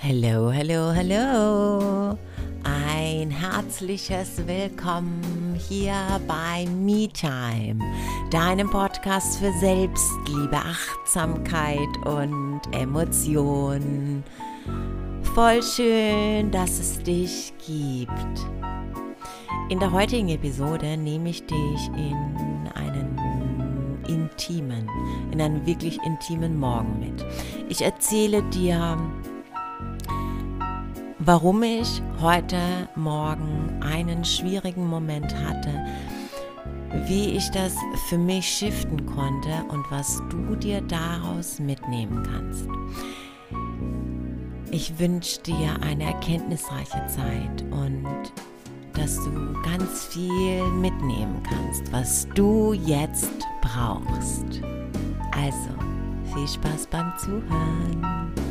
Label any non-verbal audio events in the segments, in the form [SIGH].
Hallo, hallo, hallo. Ein herzliches Willkommen hier bei MeTime, deinem Podcast für Selbstliebe, Achtsamkeit und Emotion. Voll schön, dass es dich gibt. In der heutigen Episode nehme ich dich in einen intimen, in einen wirklich intimen Morgen mit. Ich erzähle dir, warum ich heute Morgen einen schwierigen Moment hatte, wie ich das für mich shiften konnte und was du dir daraus mitnehmen kannst. Ich wünsche dir eine erkenntnisreiche Zeit und dass du ganz viel mitnehmen kannst, was du jetzt brauchst. Also, viel Spaß beim Zuhören.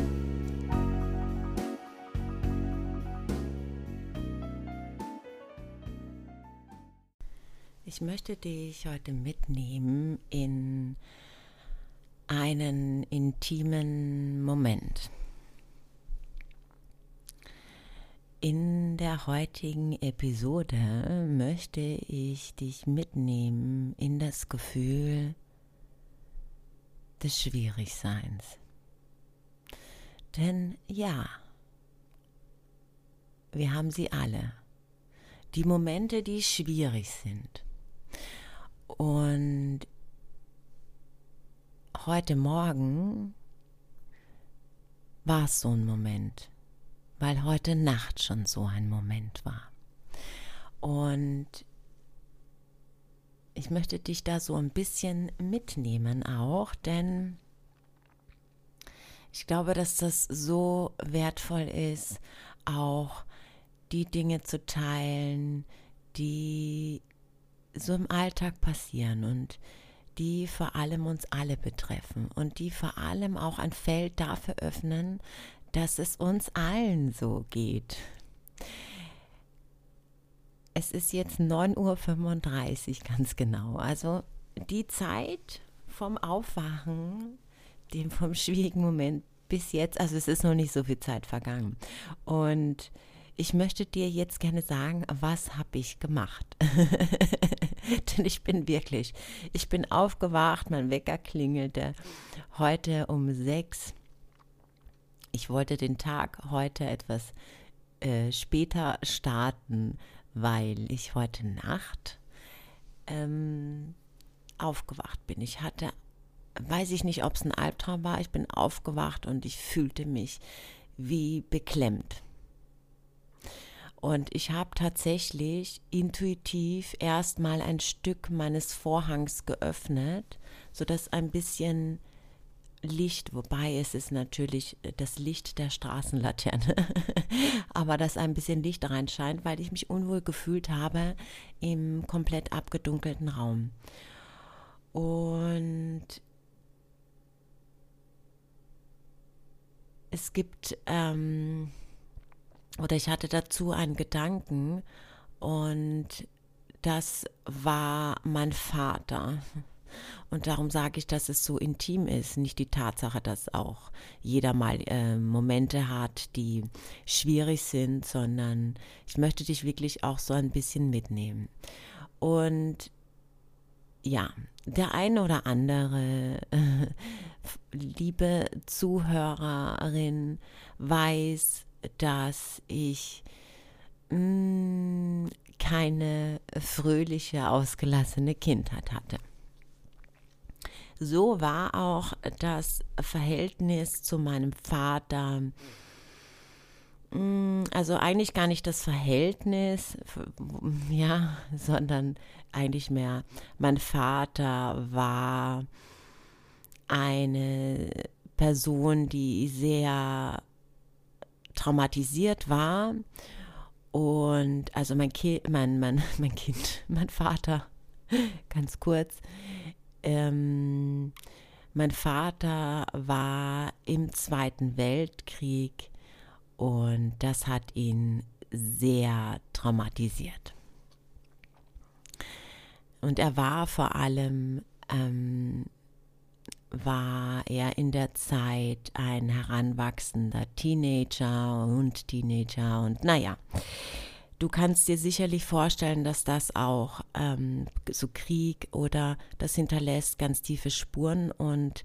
Ich möchte dich heute mitnehmen in einen intimen Moment. In der heutigen Episode möchte ich dich mitnehmen in das Gefühl des Schwierigseins. Denn ja, wir haben sie alle. Die Momente, die schwierig sind. Und heute Morgen war es so ein Moment, weil heute Nacht schon so ein Moment war. Und ich möchte dich da so ein bisschen mitnehmen auch, denn ich glaube, dass das so wertvoll ist, auch die Dinge zu teilen, die so im Alltag passieren und die vor allem uns alle betreffen und die vor allem auch ein Feld dafür öffnen, dass es uns allen so geht. Es ist jetzt 9.35 Uhr ganz genau. Also die Zeit vom Aufwachen, dem vom schwierigen Moment bis jetzt, also es ist noch nicht so viel Zeit vergangen. Und ich möchte dir jetzt gerne sagen, was habe ich gemacht? [LAUGHS] [LAUGHS] Denn ich bin wirklich, ich bin aufgewacht, mein Wecker klingelte heute um sechs. Ich wollte den Tag heute etwas äh, später starten, weil ich heute Nacht ähm, aufgewacht bin. Ich hatte, weiß ich nicht, ob es ein Albtraum war, ich bin aufgewacht und ich fühlte mich wie beklemmt. Und ich habe tatsächlich intuitiv erstmal ein Stück meines Vorhangs geöffnet, sodass ein bisschen Licht, wobei es ist natürlich das Licht der Straßenlaterne, [LAUGHS] aber dass ein bisschen Licht reinscheint, weil ich mich unwohl gefühlt habe im komplett abgedunkelten Raum. Und es gibt ähm, oder ich hatte dazu einen Gedanken und das war mein Vater. Und darum sage ich, dass es so intim ist. Nicht die Tatsache, dass auch jeder mal äh, Momente hat, die schwierig sind, sondern ich möchte dich wirklich auch so ein bisschen mitnehmen. Und ja, der eine oder andere, äh, [LAUGHS] liebe Zuhörerin, weiß, dass ich mh, mm, keine fröhliche, ausgelassene Kindheit hatte. So war auch das Verhältnis zu meinem Vater, mm, also eigentlich gar nicht das Verhältnis, ja, [LAUGHS] sondern eigentlich mehr, mein Vater war eine Person, die sehr traumatisiert war. Und also mein Kind, mein, mein, [LAUGHS] mein Kind, mein Vater, [LAUGHS] ganz kurz, ähm, mein Vater war im Zweiten Weltkrieg und das hat ihn sehr traumatisiert. Und er war vor allem ähm, war er in der Zeit ein heranwachsender Teenager und Teenager und naja, du kannst dir sicherlich vorstellen, dass das auch ähm, so Krieg oder das hinterlässt ganz tiefe Spuren und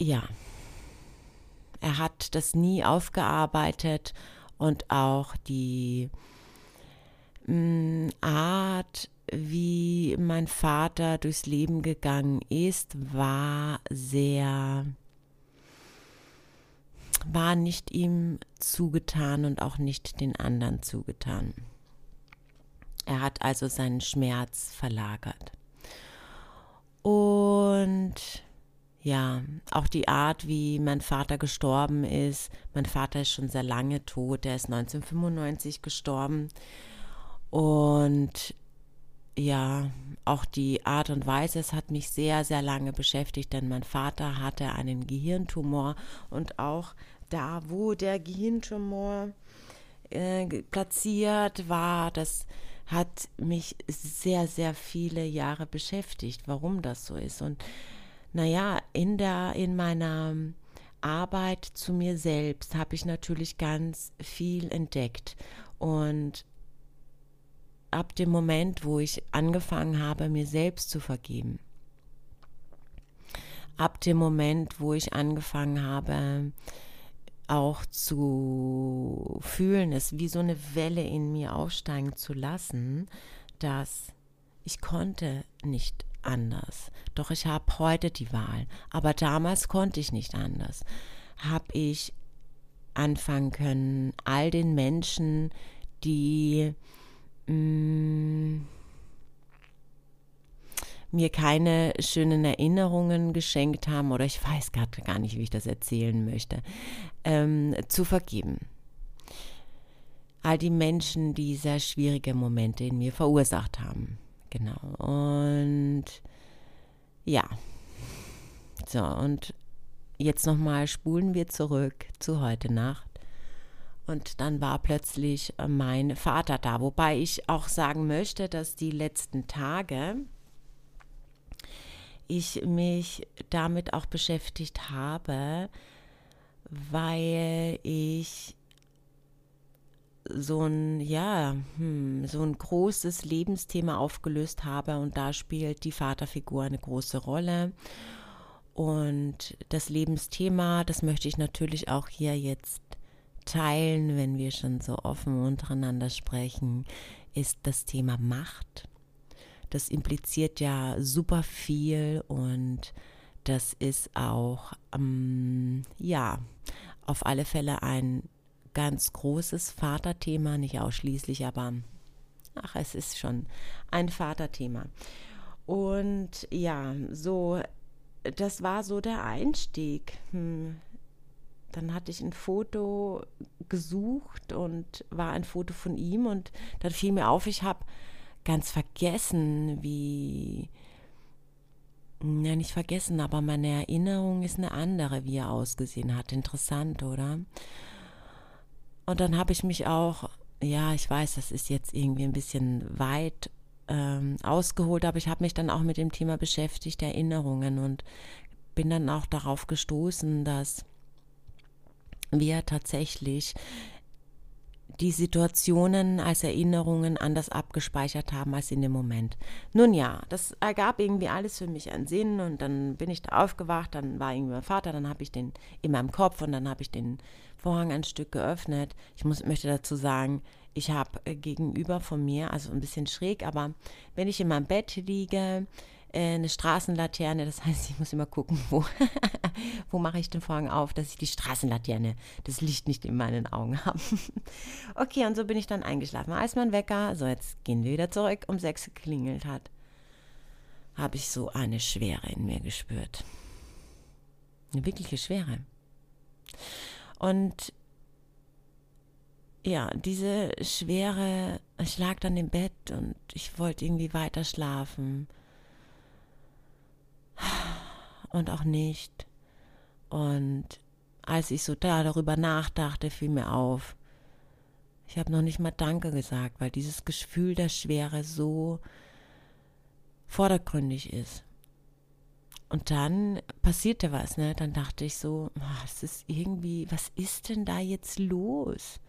ja, er hat das nie aufgearbeitet und auch die mh, mm, Art, wie mein Vater durchs Leben gegangen ist, war sehr, war nicht ihm zugetan und auch nicht den anderen zugetan. Er hat also seinen Schmerz verlagert. Und ja, auch die Art, wie mein Vater gestorben ist. Mein Vater ist schon sehr lange tot, er ist 1995 gestorben. Und ja, auch die Art und Weise, es hat mich sehr, sehr lange beschäftigt, denn mein Vater hatte einen Gehirntumor und auch da, wo der Gehirntumor äh, platziert war, das hat mich sehr, sehr viele Jahre beschäftigt, warum das so ist. Und naja, in der, in meiner Arbeit zu mir selbst habe ich natürlich ganz viel entdeckt. Und ab dem Moment, wo ich angefangen habe, mir selbst zu vergeben, ab dem Moment, wo ich angefangen habe, auch zu fühlen, es wie so eine Welle in mir aufsteigen zu lassen, dass ich konnte nicht anders. Doch ich habe heute die Wahl. Aber damals konnte ich nicht anders. Habe ich anfangen können, all den Menschen, die Mm, mir keine schönen Erinnerungen geschenkt haben oder ich weiß gerade gar nicht, wie ich das erzählen möchte, ähm, zu vergeben. All die Menschen, die sehr schwierige Momente in mir verursacht haben. Genau. Und ja. So, und jetzt nochmal spulen wir zurück zu heute Nacht. Und dann war plötzlich äh, mein Vater da, wobei ich auch sagen möchte, dass die letzten Tage ich mich damit auch beschäftigt habe, weil ich so ein, ja, hm, so ein großes Lebensthema aufgelöst habe und da spielt die Vaterfigur eine große Rolle. Und das Lebensthema, das möchte ich natürlich auch hier jetzt teilen, wenn wir schon so offen untereinander sprechen, ist das Thema Macht. Das impliziert ja super viel und das ist auch, ähm, ja, auf alle Fälle ein ganz großes Vaterthema, nicht ausschließlich, aber ach, es ist schon ein Vaterthema. Und ja, so, das war so der Einstieg. Hm, dann hatte ich ein Foto gesucht und war ein Foto von ihm und dann fiel mir auf, ich habe ganz vergessen, wie, ja nicht vergessen, aber meine Erinnerung ist eine andere, wie er ausgesehen hat. Interessant, oder? Und dann habe ich mich auch, ja, ich weiß, das ist jetzt irgendwie ein bisschen weit ähm, ausgeholt, aber ich habe mich dann auch mit dem Thema beschäftigt, Erinnerungen und bin dann auch darauf gestoßen, dass wir tatsächlich die Situationen als Erinnerungen anders abgespeichert haben als in dem Moment. Nun ja, das ergab irgendwie alles für mich einen Sinn und dann bin ich da aufgewacht, dann war irgendwie mein Vater, dann habe ich den in meinem Kopf und dann habe ich den Vorhang ein Stück geöffnet. Ich muss, möchte dazu sagen, ich habe gegenüber von mir, also ein bisschen schräg, aber wenn ich in meinem Bett liege, äh, eine Straßenlaterne. Das heißt, ich muss immer gucken, wo, [LAUGHS] wo mache ich den Vorhang auf, dass ich die Straßenlaterne, das Licht nicht in meinen Augen habe. [LAUGHS] okay, und so bin ich dann eingeschlafen. Als mein Wecker, so jetzt gehen wir wieder zurück, um sechs geklingelt hat, habe ich so eine Schwere in mir gespürt. Eine wirkliche Schwere. Und ja, diese Schwere, ich lag dann im Bett und ich wollte irgendwie weiter schlafen und auch nicht. Und als ich so da darüber nachdachte, fiel mir auf, ich habe noch nicht mal Danke gesagt, weil dieses Gefühl der Schwere so vordergründig ist. Und dann passierte was, ne? Dann dachte ich so, was ist irgendwie, was ist denn da jetzt los?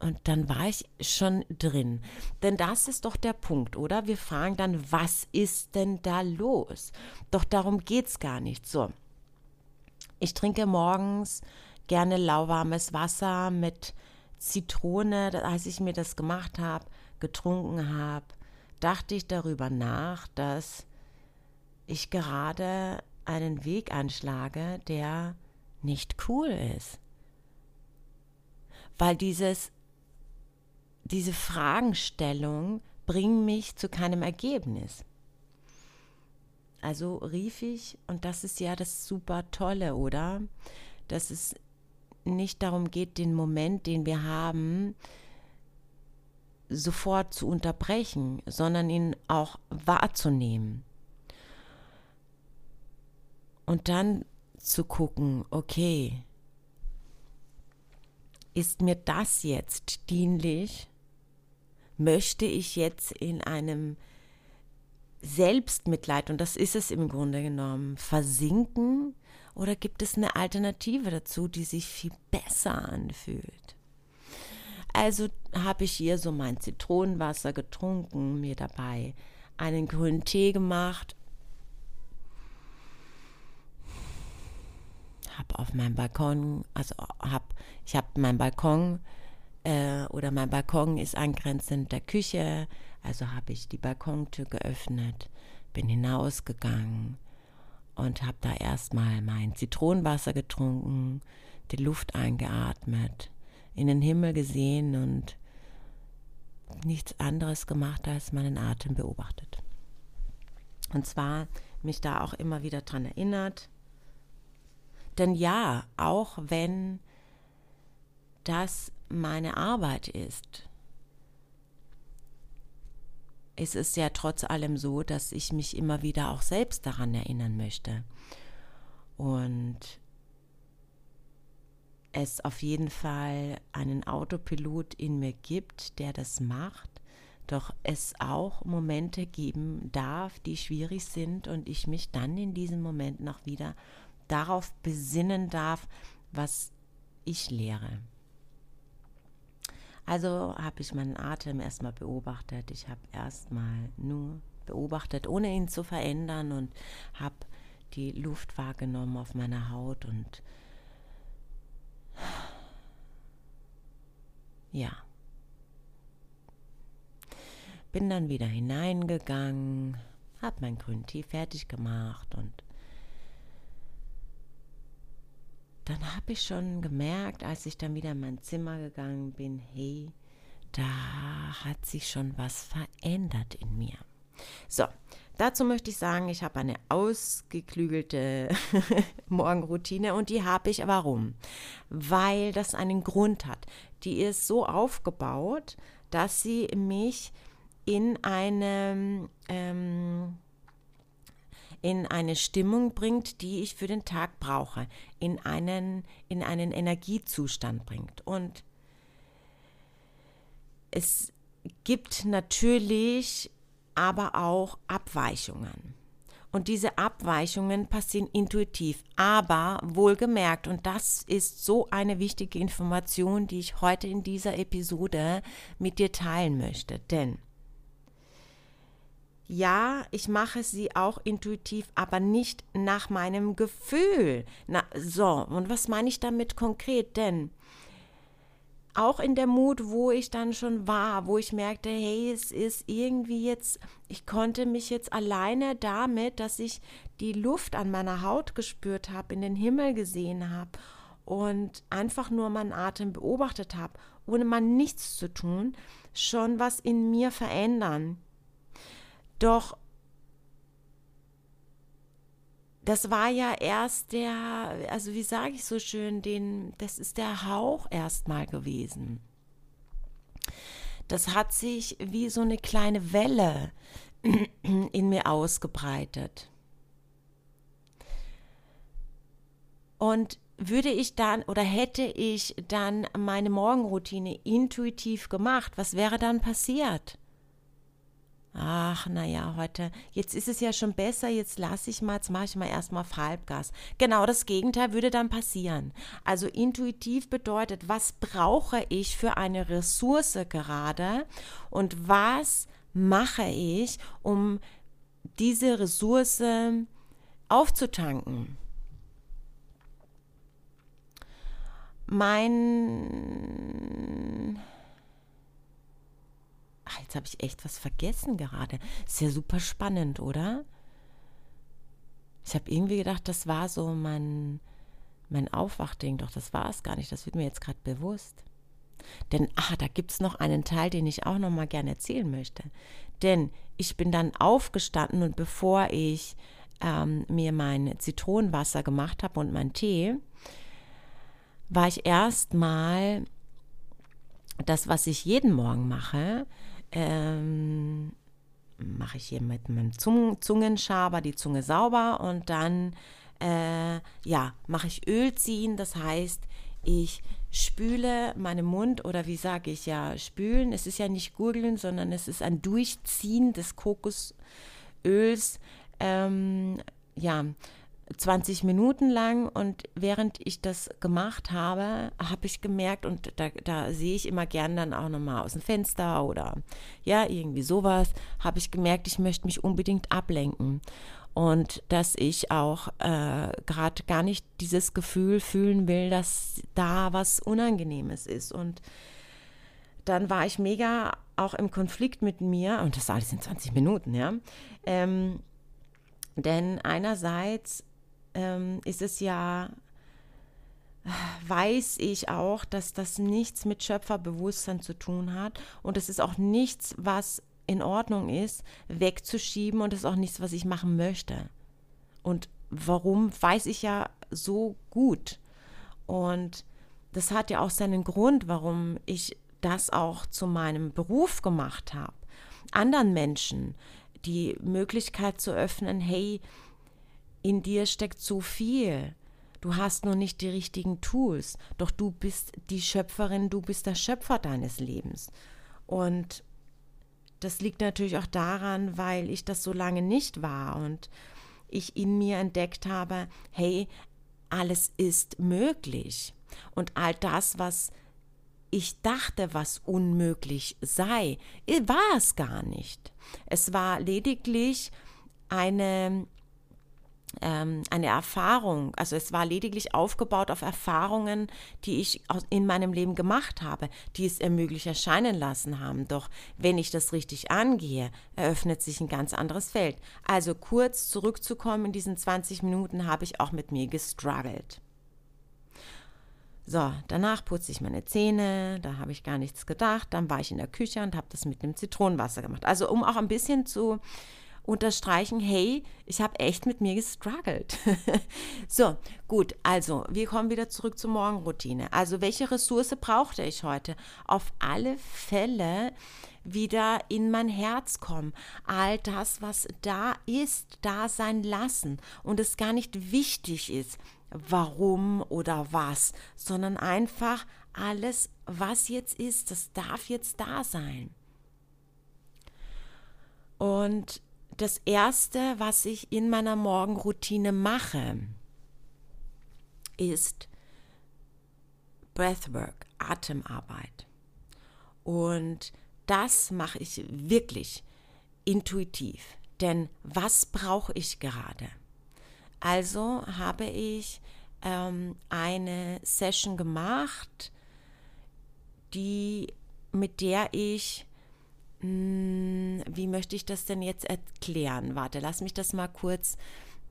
Und dann war ich schon drin. Denn das ist doch der Punkt, oder? Wir fragen dann, was ist denn da los? Doch darum geht es gar nicht. So, ich trinke morgens gerne lauwarmes Wasser mit Zitrone. Als ich mir das gemacht habe, getrunken habe, dachte ich darüber nach, dass ich gerade einen Weg anschlage, der nicht cool ist. Weil dieses diese Fragenstellung bringt mich zu keinem Ergebnis. Also rief ich, und das ist ja das super Tolle, oder? Dass es nicht darum geht, den Moment, den wir haben, sofort zu unterbrechen, sondern ihn auch wahrzunehmen. Und dann zu gucken, okay, ist mir das jetzt dienlich? Möchte ich jetzt in einem Selbstmitleid, und das ist es im Grunde genommen, versinken oder gibt es eine Alternative dazu, die sich viel besser anfühlt? Also habe ich hier so mein Zitronenwasser getrunken, mir dabei einen grünen Tee gemacht, habe auf meinem Balkon, also hab, ich habe meinen Balkon äh, oder mein Balkon ist angrenzend der Küche, also habe ich die Balkontür geöffnet, bin hinausgegangen und habe da erstmal mein Zitronenwasser getrunken, die Luft eingeatmet, in den Himmel gesehen und nichts anderes gemacht als meinen Atem beobachtet. Und zwar mich da auch immer wieder dran erinnert. Denn ja, auch wenn das meine Arbeit ist, ist es ja trotz allem so, dass ich mich immer wieder auch selbst daran erinnern möchte. Und es auf jeden Fall einen Autopilot in mir gibt, der das macht, doch es auch Momente geben darf, die schwierig sind und ich mich dann in diesem Moment noch wieder darauf besinnen darf, was ich lehre. Also habe ich meinen Atem erstmal beobachtet. Ich habe erstmal nur beobachtet, ohne ihn zu verändern und habe die Luft wahrgenommen auf meiner Haut und ja. Bin dann wieder hineingegangen, habe mein grünen Tee fertig gemacht und dann habe ich schon gemerkt, als ich dann wieder in mein Zimmer gegangen bin, hey, da hat sich schon was verändert in mir. So, dazu möchte ich sagen, ich habe eine ausgeklügelte [LAUGHS] Morgenroutine und die habe ich warum? Weil das einen Grund hat. Die ist so aufgebaut, dass sie mich in eine ähm, in eine Stimmung bringt, die ich für den Tag brauche, in einen, in einen Energiezustand bringt. Und es gibt natürlich aber auch Abweichungen. Und diese Abweichungen passieren intuitiv, aber wohlgemerkt. Und das ist so eine wichtige Information, die ich heute in dieser Episode mit dir teilen möchte. Denn ja, ich mache sie auch intuitiv, aber nicht nach meinem Gefühl. Na, so, und was meine ich damit konkret? Denn auch in der Mut, wo ich dann schon war, wo ich merkte, hey, es ist irgendwie jetzt, ich konnte mich jetzt alleine damit, dass ich die Luft an meiner Haut gespürt habe, in den Himmel gesehen habe und einfach nur meinen Atem beobachtet habe, ohne mal nichts zu tun, schon was in mir verändern. Doch das war ja erst der, also wie sage ich so schön, den, das ist der Hauch erstmal gewesen. Das hat sich wie so eine kleine Welle [CLEARS THROAT] in mir ausgebreitet. Und würde ich dann oder hätte ich dann meine Morgenroutine intuitiv gemacht, was wäre dann passiert? Ach, naja, heute, jetzt ist es ja schon besser, jetzt lasse ich mal, jetzt mache ich mal erstmal Halbgas. Genau das Gegenteil würde dann passieren. Also intuitiv bedeutet, was brauche ich für eine Ressource gerade und was mache ich, um diese Ressource aufzutanken. Mein Ach, jetzt habe ich echt was vergessen gerade. Ist ja super spannend, oder? Ich habe irgendwie gedacht, das war so mein, mein Aufwachding, doch das war es gar nicht. Das wird mir jetzt gerade bewusst. Denn, ah, da gibt es noch einen Teil, den ich auch noch mal gerne erzählen möchte. Denn ich bin dann aufgestanden und bevor ich ähm, mir mein Zitronenwasser gemacht habe und meinen Tee, war ich erstmal das, was ich jeden Morgen mache, ähm, mache ich hier mit meinem Zungen Zungenschaber die Zunge sauber und dann äh, ja, mache ich Öl ziehen. Das heißt, ich spüle meinen Mund oder wie sage ich ja, spülen. Es ist ja nicht gurgeln, sondern es ist ein Durchziehen des Kokosöls. Ähm, ja, 20 Minuten lang und während ich das gemacht habe, habe ich gemerkt und da, da sehe ich immer gern dann auch nochmal aus dem Fenster oder ja, irgendwie sowas, habe ich gemerkt, ich möchte mich unbedingt ablenken und dass ich auch äh, gerade gar nicht dieses Gefühl fühlen will, dass da was Unangenehmes ist und dann war ich mega auch im Konflikt mit mir und das alles in 20 Minuten, ja. Ähm, denn einerseits ähm, ist es ja, weiß ich auch, dass das nichts mit Schöpferbewusstsein zu tun hat und es ist auch nichts, was in Ordnung ist, wegzuschieben und es ist auch nichts, was ich machen möchte. Und warum, weiß ich ja so gut. Und das hat ja auch seinen Grund, warum ich das auch zu meinem Beruf gemacht habe. Anderen Menschen die Möglichkeit zu öffnen, hey, in dir steckt so viel. Du hast nur nicht die richtigen Tools, doch du bist die Schöpferin, du bist der Schöpfer deines Lebens. Und das liegt natürlich auch daran, weil ich das so lange nicht war und ich in mir entdeckt habe, hey, alles ist möglich. Und all das, was ich dachte, was unmöglich sei, war es gar nicht. Es war lediglich eine ähm, eine Erfahrung, also es war lediglich aufgebaut auf Erfahrungen, die ich in meinem Leben gemacht habe, die es ermöglicht erscheinen lassen haben. Doch wenn ich das richtig angehe, eröffnet sich ein ganz anderes Feld. Also kurz zurückzukommen in diesen 20 Minuten habe ich auch mit mir gestruggelt. So, danach putze ich meine Zähne, da habe ich gar nichts gedacht. Dann war ich in der Küche und habe das mit dem Zitronenwasser gemacht. Also um auch ein bisschen zu unterstreichen, hey, ich habe echt mit mir gestruggelt. [LAUGHS] so, gut, also wir kommen wieder zurück zur Morgenroutine. Also welche Ressource brauchte ich heute? Auf alle Fälle wieder in mein Herz kommen. All das, was da ist, da sein lassen und es gar nicht wichtig ist, warum oder was, sondern einfach alles, was jetzt ist, das darf jetzt da sein. Und das Erste, was ich in meiner Morgenroutine mache, ist Breathwork, Atemarbeit. Und das mache ich wirklich intuitiv. Denn was brauche ich gerade? Also habe ich ähm, eine Session gemacht, die, mit der ich hm, wie möchte ich das denn jetzt erklären? Warte, lass mich das mal kurz.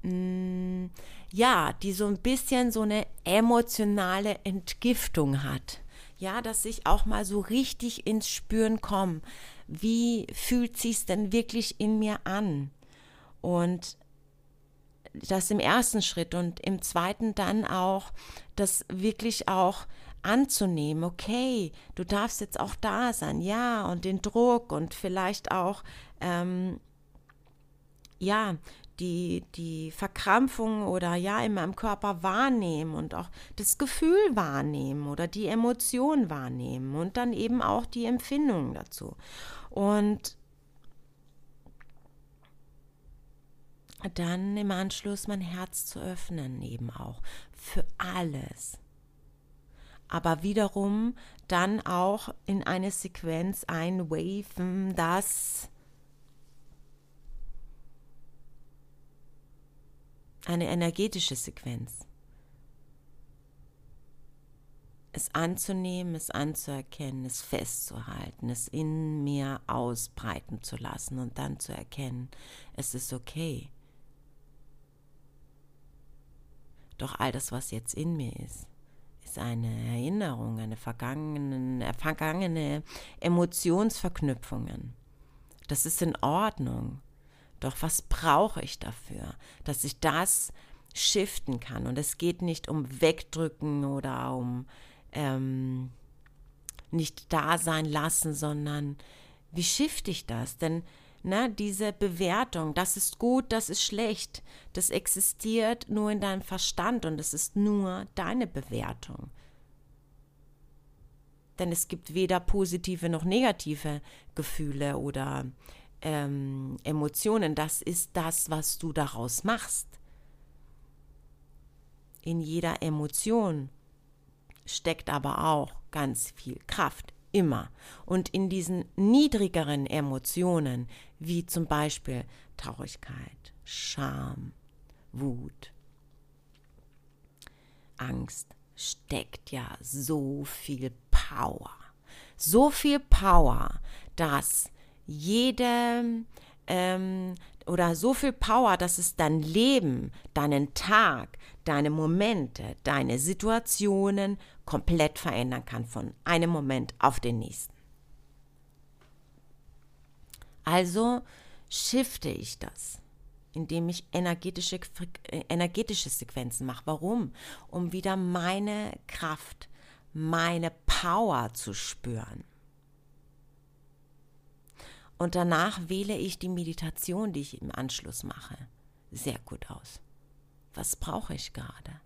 Hm, ja, die so ein bisschen so eine emotionale Entgiftung hat. Ja, dass ich auch mal so richtig ins Spüren komme. Wie fühlt sich's denn wirklich in mir an? Und das im ersten Schritt und im zweiten dann auch das wirklich auch anzunehmen, okay, du darfst jetzt auch da sein, ja, und den Druck und vielleicht auch, ähm, ja, die, die Verkrampfung oder ja in meinem Körper wahrnehmen und auch das Gefühl wahrnehmen oder die Emotion wahrnehmen und dann eben auch die Empfindungen dazu. Und dann im Anschluss mein Herz zu öffnen, eben auch für alles. Aber wiederum dann auch in eine Sequenz einwaven, das eine energetische Sequenz. Es anzunehmen, es anzuerkennen, es festzuhalten, es in mir ausbreiten zu lassen und dann zu erkennen, es ist okay. Doch all das, was jetzt in mir ist, ist eine Erinnerung, eine vergangene, vergangene Emotionsverknüpfungen. Das ist in Ordnung. Doch was brauche ich dafür, dass ich das shiften kann? Und es geht nicht um Wegdrücken oder um ähm, nicht da sein lassen, sondern wie shifte ich das? Denn na, diese Bewertung, das ist gut, das ist schlecht, das existiert nur in deinem Verstand und es ist nur deine Bewertung. Denn es gibt weder positive noch negative Gefühle oder ähm, Emotionen. Das ist das, was du daraus machst. In jeder Emotion steckt aber auch ganz viel Kraft, immer. Und in diesen niedrigeren Emotionen, wie zum Beispiel Traurigkeit, Scham, Wut, Angst, steckt ja so viel Power. So viel Power, dass jede ähm, oder so viel Power, dass es dein Leben, deinen Tag, deine Momente, deine Situationen komplett verändern kann von einem Moment auf den nächsten. Also shifte ich das, indem ich energetische, äh, energetische Sequenzen mache. Warum? Um wieder meine Kraft, meine Power zu spüren. Und danach wähle ich die Meditation, die ich im Anschluss mache, sehr gut aus. Was brauche ich gerade?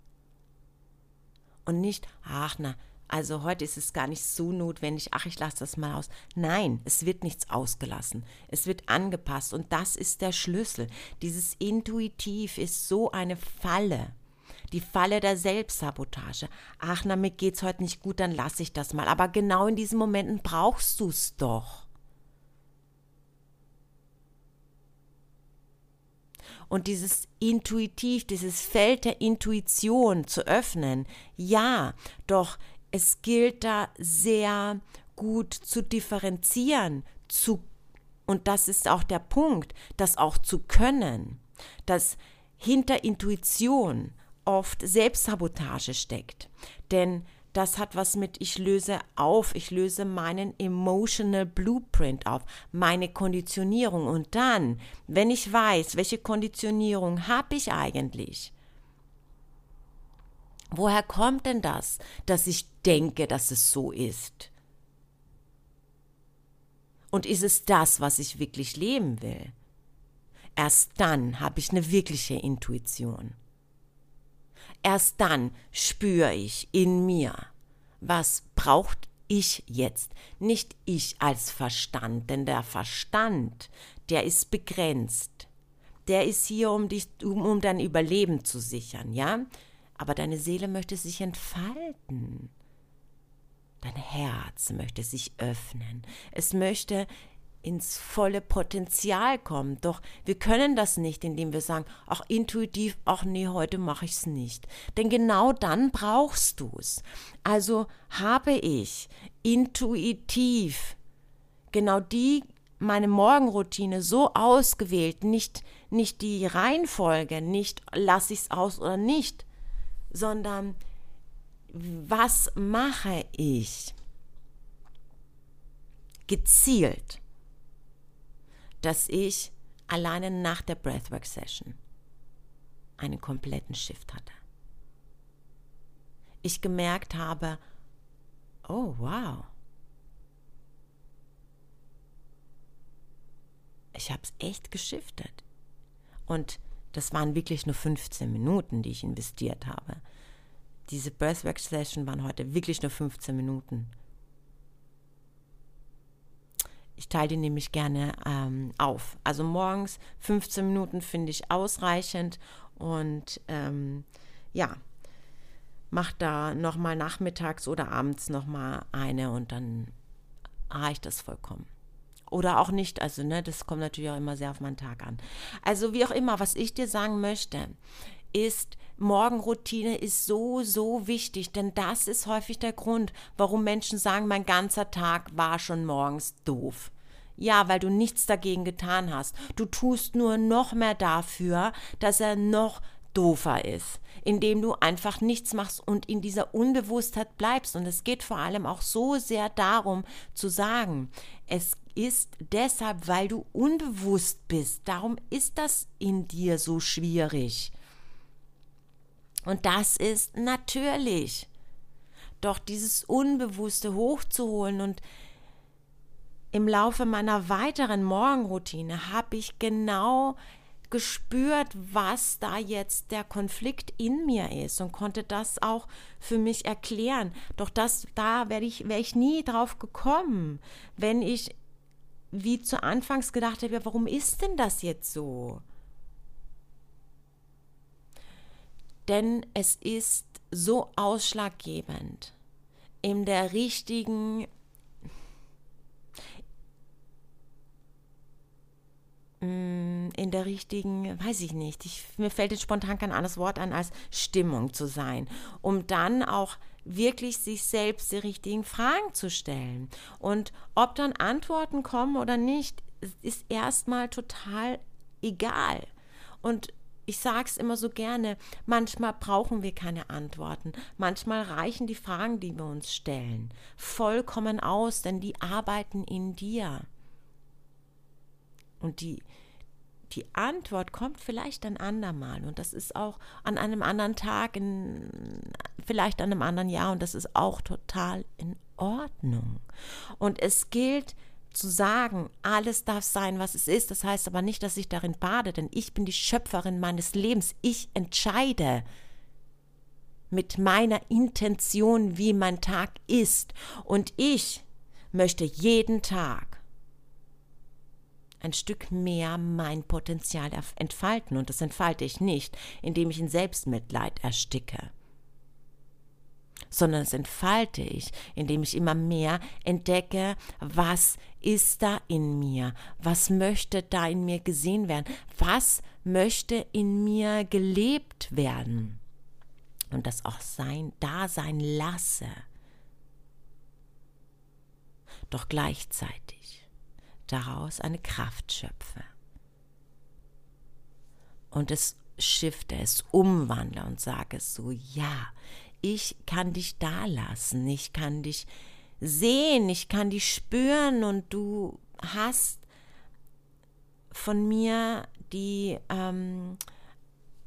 Und nicht, ach na, also heute ist es gar nicht so notwendig, ach, ich lasse das mal aus. Nein, es wird nichts ausgelassen. Es wird angepasst und das ist der Schlüssel. Dieses Intuitiv ist so eine Falle. Die Falle der Selbstsabotage. Ach, na, mir geht's heute nicht gut, dann lasse ich das mal. Aber genau in diesen Momenten brauchst du es doch. und dieses intuitiv, dieses Feld der Intuition zu öffnen, ja, doch es gilt da sehr gut zu differenzieren, zu und das ist auch der Punkt, das auch zu können, dass hinter Intuition oft Selbstsabotage steckt. Denn das hat was mit, ich löse auf, ich löse meinen emotional blueprint auf, meine Konditionierung. Und dann, wenn ich weiß, welche Konditionierung habe ich eigentlich, woher kommt denn das, dass ich denke, dass es so ist? Und ist es das, was ich wirklich leben will? Erst dann habe ich eine wirkliche Intuition. Erst dann spüre ich in mir, was braucht ich jetzt, nicht ich als Verstand, denn der Verstand, der ist begrenzt. Der ist hier, um, dich, um, um dein Überleben zu sichern, ja? Aber deine Seele möchte sich entfalten. Dein Herz möchte sich öffnen. Es möchte ins volle Potenzial kommen. Doch wir können das nicht, indem wir sagen, ach intuitiv, ach nee, heute mache ich es nicht. Denn genau dann brauchst du es. Also habe ich intuitiv genau die meine Morgenroutine so ausgewählt, nicht, nicht die Reihenfolge, nicht lasse ich es aus oder nicht, sondern was mache ich gezielt dass ich alleine nach der Breathwork Session einen kompletten Shift hatte. Ich gemerkt habe, oh wow, ich habe es echt geschiftet. Und das waren wirklich nur 15 Minuten, die ich investiert habe. Diese Breathwork Session waren heute wirklich nur 15 Minuten teile die nämlich gerne ähm, auf. Also morgens 15 Minuten finde ich ausreichend und ähm, ja, mache da nochmal nachmittags oder abends nochmal eine und dann reicht das vollkommen. Oder auch nicht, also ne, das kommt natürlich auch immer sehr auf meinen Tag an. Also wie auch immer, was ich dir sagen möchte, ist, Morgenroutine ist so, so wichtig, denn das ist häufig der Grund, warum Menschen sagen, mein ganzer Tag war schon morgens doof. Ja, weil du nichts dagegen getan hast. Du tust nur noch mehr dafür, dass er noch doofer ist, indem du einfach nichts machst und in dieser Unbewusstheit bleibst. Und es geht vor allem auch so sehr darum zu sagen, es ist deshalb, weil du unbewusst bist. Darum ist das in dir so schwierig. Und das ist natürlich. Doch dieses Unbewusste hochzuholen und im Laufe meiner weiteren Morgenroutine habe ich genau gespürt, was da jetzt der Konflikt in mir ist und konnte das auch für mich erklären. Doch das, da wäre ich, wär ich nie drauf gekommen, wenn ich wie zu Anfangs gedacht habe, warum ist denn das jetzt so? Denn es ist so ausschlaggebend, in der richtigen in der richtigen, weiß ich nicht, ich, mir fällt jetzt spontan kein anderes Wort an, als Stimmung zu sein, um dann auch wirklich sich selbst die richtigen Fragen zu stellen. Und ob dann Antworten kommen oder nicht, ist erstmal total egal. Und ich sage es immer so gerne, manchmal brauchen wir keine Antworten, manchmal reichen die Fragen, die wir uns stellen, vollkommen aus, denn die arbeiten in dir. Und die, die Antwort kommt vielleicht ein andermal und das ist auch an einem anderen Tag, in, vielleicht an einem anderen Jahr und das ist auch total in Ordnung. Und es gilt, zu sagen, alles darf sein, was es ist. Das heißt aber nicht, dass ich darin bade, denn ich bin die Schöpferin meines Lebens. Ich entscheide mit meiner Intention, wie mein Tag ist. Und ich möchte jeden Tag ein Stück mehr mein Potenzial entfalten. Und das entfalte ich nicht, indem ich in Selbstmitleid ersticke sondern es entfalte ich, indem ich immer mehr entdecke, was ist da in mir, was möchte da in mir gesehen werden, was möchte in mir gelebt werden und das auch sein, da sein lasse. Doch gleichzeitig daraus eine Kraft schöpfe und es shifte, es umwandle und sage so, ja, ich kann dich da lassen, ich kann dich sehen, ich kann dich spüren und du hast von mir die ähm,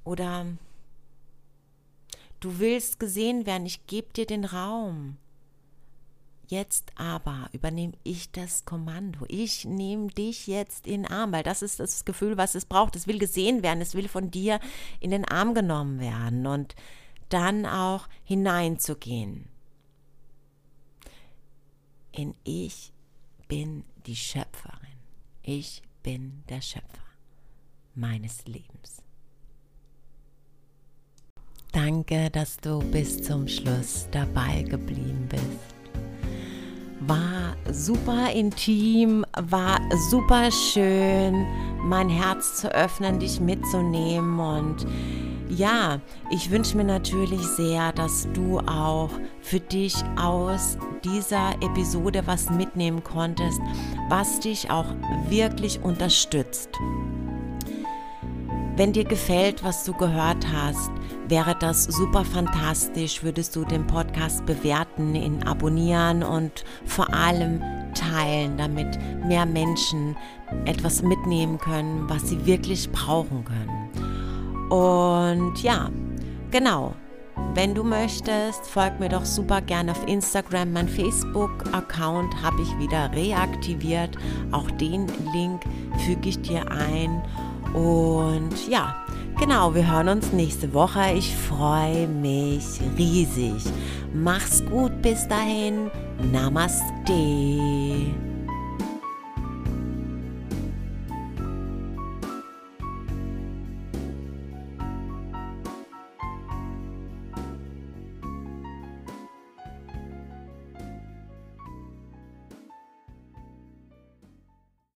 oder du willst gesehen werden, ich gebe dir den Raum. Jetzt aber übernehme ich das Kommando. Ich nehme dich jetzt in den Arm, weil das ist das Gefühl, was es braucht. Es will gesehen werden, es will von dir in den Arm genommen werden. Und dann auch hineinzugehen. In ich bin die Schöpferin. Ich bin der Schöpfer meines Lebens. Danke, dass du bis zum Schluss dabei geblieben bist. War super intim, war super schön, mein Herz zu öffnen, dich mitzunehmen und ja, ich wünsche mir natürlich sehr, dass du auch für dich aus dieser Episode was mitnehmen konntest, was dich auch wirklich unterstützt. Wenn dir gefällt, was du gehört hast, wäre das super fantastisch, würdest du den Podcast bewerten, ihn abonnieren und vor allem teilen, damit mehr Menschen etwas mitnehmen können, was sie wirklich brauchen können. Und ja, genau. Wenn du möchtest, folg mir doch super gerne auf Instagram. Mein Facebook-Account habe ich wieder reaktiviert. Auch den Link füge ich dir ein. Und ja, genau, wir hören uns nächste Woche. Ich freue mich riesig. Mach's gut bis dahin. Namaste.